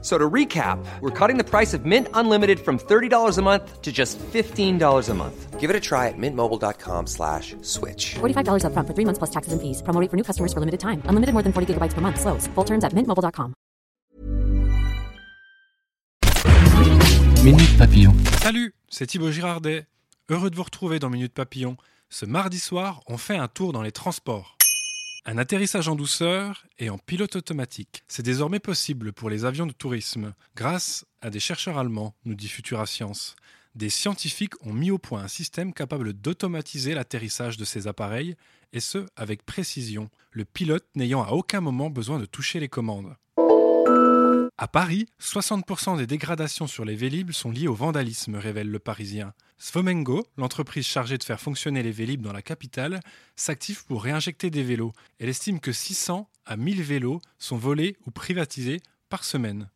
So to recap, we're cutting the price of Mint Unlimited from $30 a month to just $15 a month. Give it a try at mintmobile.com slash switch. $45 upfront for three months plus taxes and fees. Promo rate for new customers for limited time. Unlimited more than 40 gigabytes per month. Slows. Full terms at mintmobile.com. Minute Papillon. Salut, c'est Thibaut Girardet. Heureux de vous retrouver dans Minute Papillon. Ce mardi soir, on fait un tour dans les transports. Un atterrissage en douceur et en pilote automatique. C'est désormais possible pour les avions de tourisme, grâce à des chercheurs allemands, nous dit Futura Science. Des scientifiques ont mis au point un système capable d'automatiser l'atterrissage de ces appareils, et ce, avec précision, le pilote n'ayant à aucun moment besoin de toucher les commandes. À Paris, 60% des dégradations sur les Vélib sont liées au vandalisme, révèle le Parisien. Svomengo, l'entreprise chargée de faire fonctionner les Vélib dans la capitale, s'active pour réinjecter des vélos. Elle estime que 600 à 1000 vélos sont volés ou privatisés par semaine.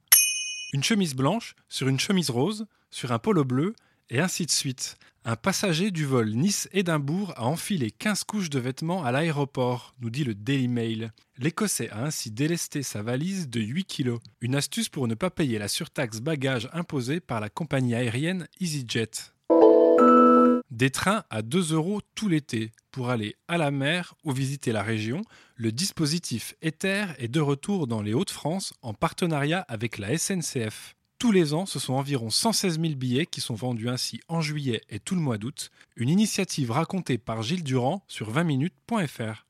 Une chemise blanche sur une chemise rose, sur un polo bleu, et ainsi de suite. Un passager du vol Nice-Édimbourg a enfilé 15 couches de vêtements à l'aéroport, nous dit le Daily Mail. L'Écossais a ainsi délesté sa valise de 8 kilos. Une astuce pour ne pas payer la surtaxe bagage imposée par la compagnie aérienne EasyJet. Des trains à 2 euros tout l'été. Pour aller à la mer ou visiter la région, le dispositif Ether est de retour dans les Hauts-de-France en partenariat avec la SNCF. Tous les ans, ce sont environ 116 000 billets qui sont vendus ainsi en juillet et tout le mois d'août. Une initiative racontée par Gilles Durand sur 20minutes.fr.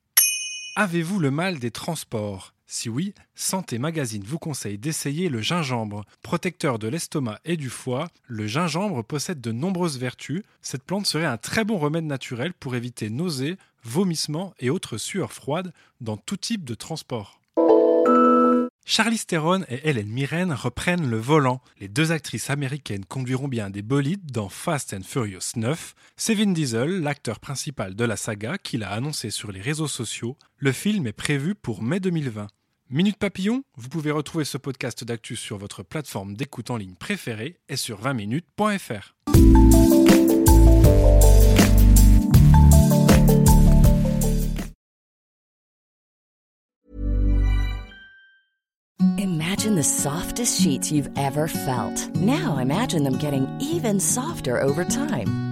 Avez-vous le mal des transports? Si oui, Santé Magazine vous conseille d'essayer le gingembre. Protecteur de l'estomac et du foie, le gingembre possède de nombreuses vertus. Cette plante serait un très bon remède naturel pour éviter nausées, vomissements et autres sueurs froides dans tout type de transport. Charlize Theron et Helen Mirren reprennent le volant. Les deux actrices américaines conduiront bien des bolides dans Fast and Furious 9. C'est Vin Diesel, l'acteur principal de la saga, qui l'a annoncé sur les réseaux sociaux. Le film est prévu pour mai 2020. Minute Papillon, vous pouvez retrouver ce podcast d'actu sur votre plateforme d'écoute en ligne préférée et sur 20minutes.fr. Imagine the softest sheets you've ever felt. Now imagine them getting even softer over time.